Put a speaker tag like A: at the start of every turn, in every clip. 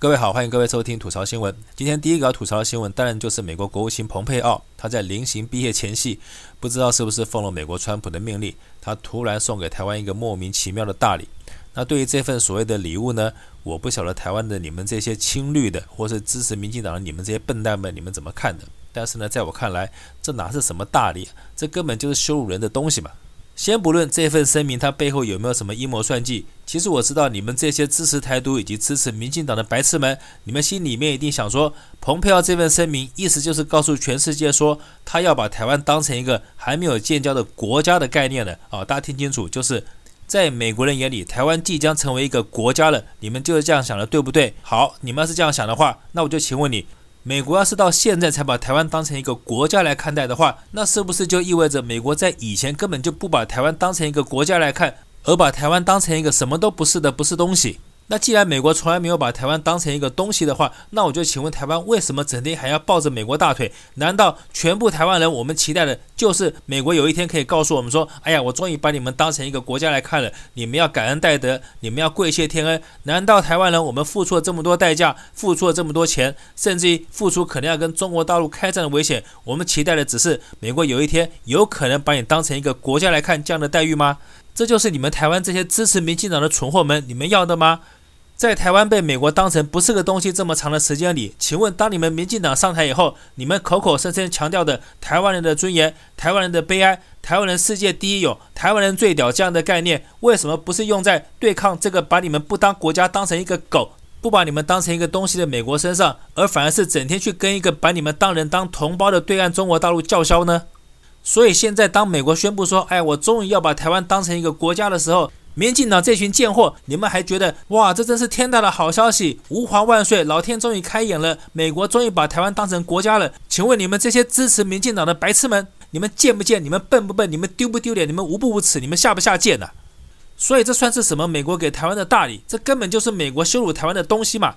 A: 各位好，欢迎各位收听吐槽新闻。今天第一个要吐槽的新闻，当然就是美国国务卿蓬佩奥，他在临行毕业前夕，不知道是不是奉了美国川普的命令，他突然送给台湾一个莫名其妙的大礼。那对于这份所谓的礼物呢，我不晓得台湾的你们这些亲绿的，或是支持民进党的你们这些笨蛋们，你们怎么看的？但是呢，在我看来，这哪是什么大礼？这根本就是羞辱人的东西嘛。先不论这份声明，它背后有没有什么阴谋算计，其实我知道你们这些支持台独以及支持民进党的白痴们，你们心里面一定想说，蓬佩奥这份声明意思就是告诉全世界说，他要把台湾当成一个还没有建交的国家的概念了啊！大家听清楚，就是在美国人眼里，台湾即将成为一个国家了，你们就是这样想的，对不对？好，你们要是这样想的话，那我就请问你。美国要是到现在才把台湾当成一个国家来看待的话，那是不是就意味着美国在以前根本就不把台湾当成一个国家来看，而把台湾当成一个什么都不是的不是东西？那既然美国从来没有把台湾当成一个东西的话，那我就请问台湾为什么整天还要抱着美国大腿？难道全部台湾人我们期待的就是美国有一天可以告诉我们说：“哎呀，我终于把你们当成一个国家来看了，你们要感恩戴德，你们要跪谢天恩。”难道台湾人我们付出了这么多代价，付出了这么多钱，甚至于付出可能要跟中国大陆开战的危险，我们期待的只是美国有一天有可能把你当成一个国家来看这样的待遇吗？这就是你们台湾这些支持民进党的蠢货们，你们要的吗？在台湾被美国当成不是个东西这么长的时间里，请问当你们民进党上台以后，你们口口声声强调的台湾人的尊严、台湾人的悲哀、台湾人世界第一勇、台湾人最屌这样的概念，为什么不是用在对抗这个把你们不当国家当成一个狗、不把你们当成一个东西的美国身上，而反而是整天去跟一个把你们当人当同胞的对岸中国大陆叫嚣呢？所以现在当美国宣布说，哎，我终于要把台湾当成一个国家的时候，民进党这群贱货，你们还觉得哇，这真是天大的好消息！吾皇万岁，老天终于开眼了，美国终于把台湾当成国家了。请问你们这些支持民进党的白痴们，你们贱不贱？你们笨不笨？你们丢不丢脸？你们无不无耻？你们下不下贱呐？所以这算是什么？美国给台湾的大礼？这根本就是美国羞辱台湾的东西嘛！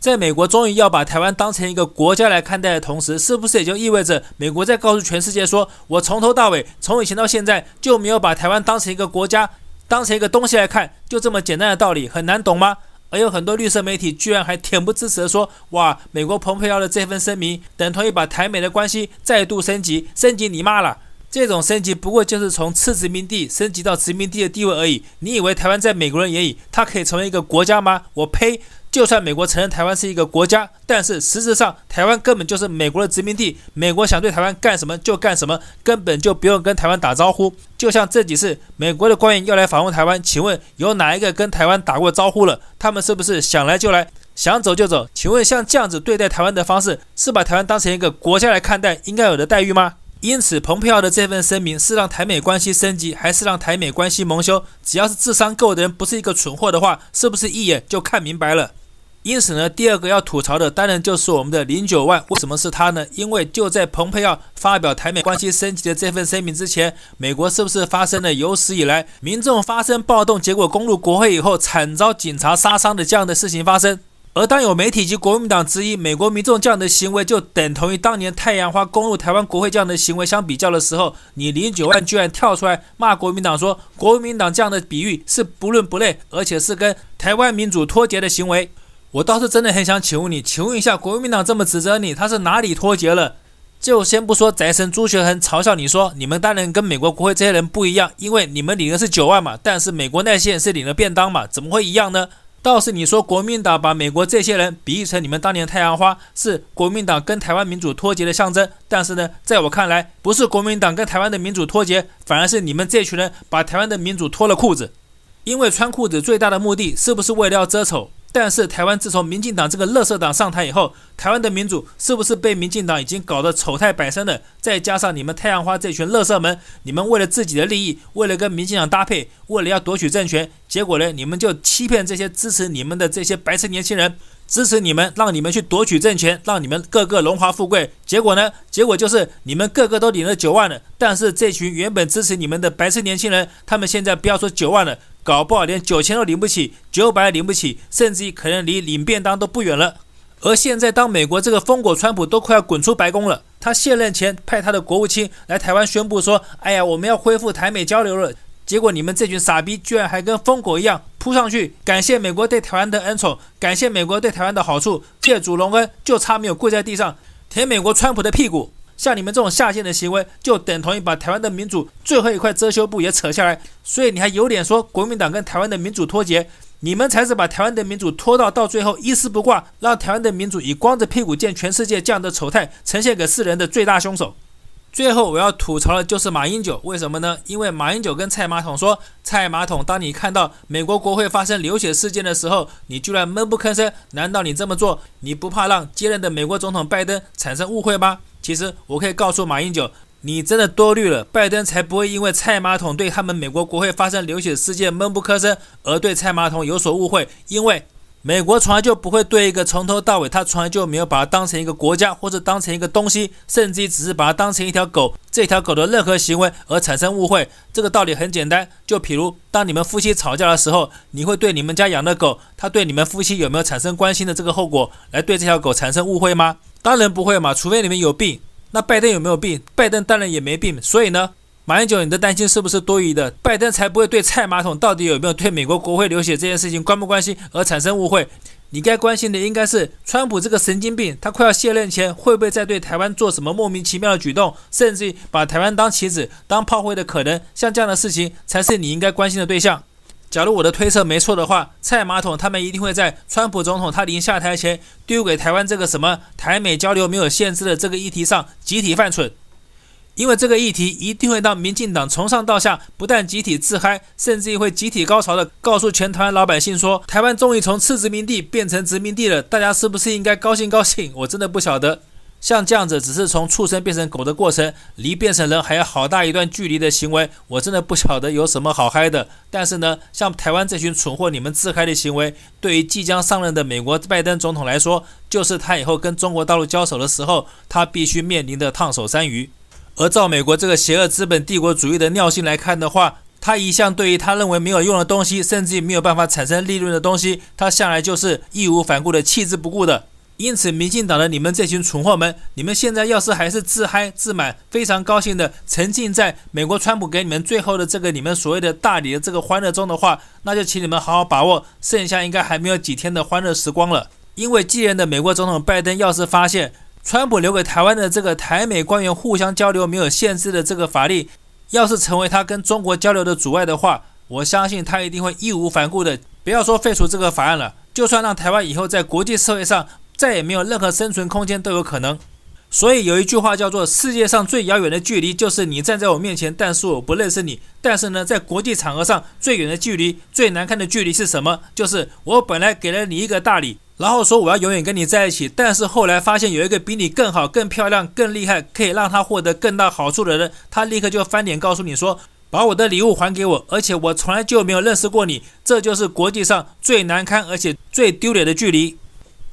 A: 在美国终于要把台湾当成一个国家来看待的同时，是不是也就意味着美国在告诉全世界说，我从头到尾，从以前到现在就没有把台湾当成一个国家？当成一个东西来看，就这么简单的道理，很难懂吗？而有很多绿色媒体居然还恬不知耻地说：“哇，美国蓬佩奥的这份声明，等同于把台美的关系再度升级，升级你妈了！这种升级不过就是从次殖民地升级到殖民地的地位而已。你以为台湾在美国人眼里，它可以成为一个国家吗？我呸！”就算美国承认台湾是一个国家，但是实质上台湾根本就是美国的殖民地。美国想对台湾干什么就干什么，根本就不用跟台湾打招呼。就像这几次美国的官员要来访问台湾，请问有哪一个跟台湾打过招呼了？他们是不是想来就来，想走就走？请问像这样子对待台湾的方式，是把台湾当成一个国家来看待应该有的待遇吗？因此，蓬佩奥的这份声明是让台美关系升级，还是让台美关系蒙羞？只要是智商够的人，不是一个蠢货的话，是不是一眼就看明白了？因此呢，第二个要吐槽的当然就是我们的零九万。为什么是他呢？因为就在蓬佩奥发表台美关系升级的这份声明之前，美国是不是发生了有史以来民众发生暴动，结果攻入国会以后惨遭警察杀伤的这样的事情发生？而当有媒体及国民党质疑美国民众这样的行为就等同于当年太阳花攻入台湾国会这样的行为相比较的时候，你零九万居然跳出来骂国民党说，国民党这样的比喻是不伦不类，而且是跟台湾民主脱节的行为。我倒是真的很想请问你，请问一下，国民党这么指责你，他是哪里脱节了？就先不说宅神朱学恒嘲笑你说，你们当然跟美国国会这些人不一样，因为你们领的是九万嘛，但是美国那些人是领了便当嘛，怎么会一样呢？倒是你说国民党把美国这些人比喻成你们当年太阳花，是国民党跟台湾民主脱节的象征，但是呢，在我看来，不是国民党跟台湾的民主脱节，反而是你们这群人把台湾的民主脱了裤子，因为穿裤子最大的目的是不是为了要遮丑？但是台湾自从民进党这个垃圾党上台以后，台湾的民主是不是被民进党已经搞得丑态百出了？再加上你们太阳花这群垃圾们，你们为了自己的利益，为了跟民进党搭配，为了要夺取政权，结果呢，你们就欺骗这些支持你们的这些白痴年轻人，支持你们，让你们去夺取政权，让你们个个荣华富贵。结果呢，结果就是你们个个都领了九万了，但是这群原本支持你们的白痴年轻人，他们现在不要说九万了。搞不好连九千都领不起，九百领不起，甚至可能离领便当都不远了。而现在，当美国这个疯狗川普都快要滚出白宫了，他卸任前派他的国务卿来台湾宣布说：“哎呀，我们要恢复台美交流了。”结果你们这群傻逼居然还跟疯狗一样扑上去，感谢美国对台湾的恩宠，感谢美国对台湾的好处，借主隆恩，就差没有跪在地上舔美国川普的屁股。像你们这种下贱的行为，就等同于把台湾的民主最后一块遮羞布也扯下来。所以你还有脸说国民党跟台湾的民主脱节？你们才是把台湾的民主拖到到最后一丝不挂，让台湾的民主以光着屁股见全世界这样的丑态呈现给世人的最大凶手。最后我要吐槽的就是马英九，为什么呢？因为马英九跟蔡马桶说：“蔡马桶，当你看到美国国会发生流血事件的时候，你居然闷不吭声。难道你这么做，你不怕让接任的美国总统拜登产生误会吗？”其实我可以告诉马英九，你真的多虑了。拜登才不会因为蔡马桶对他们美国国会发生流血事件闷不吭声，而对蔡马桶有所误会。因为美国从来就不会对一个从头到尾他从来就没有把它当成一个国家，或者当成一个东西，甚至于只是把它当成一条狗，这条狗的任何行为而产生误会。这个道理很简单，就譬如当你们夫妻吵架的时候，你会对你们家养的狗，它对你们夫妻有没有产生关心的这个后果，来对这条狗产生误会吗？当然不会嘛，除非你们有病。那拜登有没有病？拜登当然也没病。所以呢，马英九，你的担心是不是多余的？拜登才不会对蔡马桶到底有没有对美国国会流血这件事情关不关心而产生误会。你该关心的应该是川普这个神经病，他快要卸任前会不会再对台湾做什么莫名其妙的举动，甚至于把台湾当棋子、当炮灰的可能，像这样的事情才是你应该关心的对象。假如我的推测没错的话，蔡马桶他们一定会在川普总统他临下台前丢给台湾这个什么台美交流没有限制的这个议题上集体犯蠢，因为这个议题一定会让民进党从上到下不但集体自嗨，甚至会集体高潮的告诉全台湾老百姓说，台湾终于从次殖民地变成殖民地了，大家是不是应该高兴高兴？我真的不晓得。像这样子，只是从畜生变成狗的过程，离变成人还有好大一段距离的行为，我真的不晓得有什么好嗨的。但是呢，像台湾这群蠢货，你们自嗨的行为，对于即将上任的美国拜登总统来说，就是他以后跟中国大陆交手的时候，他必须面临的烫手山芋。而照美国这个邪恶资本帝国主义的尿性来看的话，他一向对于他认为没有用的东西，甚至于没有办法产生利润的东西，他向来就是义无反顾的弃之不顾的。因此，民进党的你们这群蠢货们，你们现在要是还是自嗨自满，非常高兴的沉浸在美国川普给你们最后的这个你们所谓的大礼的这个欢乐中的话，那就请你们好好把握剩下应该还没有几天的欢乐时光了。因为继任的美国总统拜登要是发现川普留给台湾的这个台美官员互相交流没有限制的这个法律，要是成为他跟中国交流的阻碍的话，我相信他一定会义无反顾的，不要说废除这个法案了，就算让台湾以后在国际社会上。再也没有任何生存空间都有可能，所以有一句话叫做“世界上最遥远的距离就是你站在我面前，但是我不认识你”。但是呢，在国际场合上最远的距离、最难看的距离是什么？就是我本来给了你一个大礼，然后说我要永远跟你在一起，但是后来发现有一个比你更好、更漂亮、更厉害，可以让他获得更大好处的人，他立刻就翻脸告诉你说：“把我的礼物还给我，而且我从来就没有认识过你。”这就是国际上最难堪而且最丢脸的距离。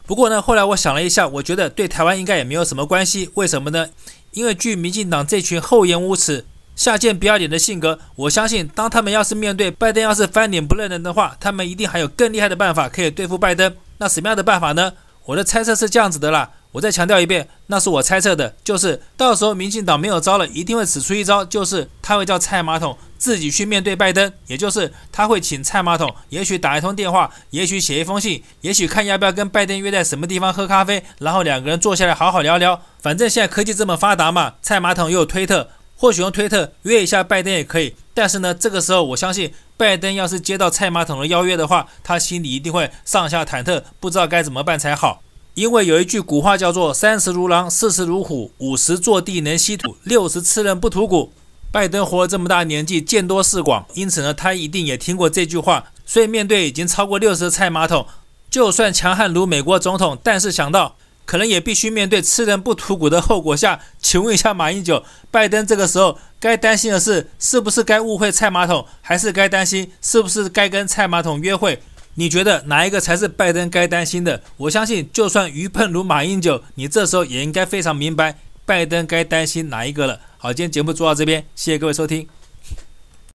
A: 不过呢，后来我想了一下，我觉得对台湾应该也没有什么关系。为什么呢？因为据民进党这群厚颜无耻、下贱不要脸的性格，我相信当他们要是面对拜登要是翻脸不认人的话，他们一定还有更厉害的办法可以对付拜登。那什么样的办法呢？我的猜测是这样子的啦。我再强调一遍，那是我猜测的，就是到时候民进党没有招了，一定会使出一招，就是他会叫蔡马桶自己去面对拜登，也就是他会请蔡马桶，也许打一通电话，也许写一封信，也许看要不要跟拜登约在什么地方喝咖啡，然后两个人坐下来好好聊聊。反正现在科技这么发达嘛，蔡马桶又有推特，或许用推特约一下拜登也可以。但是呢，这个时候我相信拜登要是接到蔡马桶的邀约的话，他心里一定会上下忐忑，不知道该怎么办才好。因为有一句古话叫做“三十如狼，四十如虎，五十坐地能吸土，六十吃人不吐骨”。拜登活了这么大年纪，见多识广，因此呢，他一定也听过这句话。所以面对已经超过六十的蔡马桶，就算强悍如美国总统，但是想到可能也必须面对吃人不吐骨的后果下，请问一下马英九，拜登这个时候该担心的是，是不是该误会蔡马桶，还是该担心是不是该跟蔡马桶约会？你觉得哪一个才是拜登该担心的？我相信，就算愚笨如马英九，你这时候也应该非常明白拜登该担心哪一个了。好，今天节目做到这边，谢谢各位收听。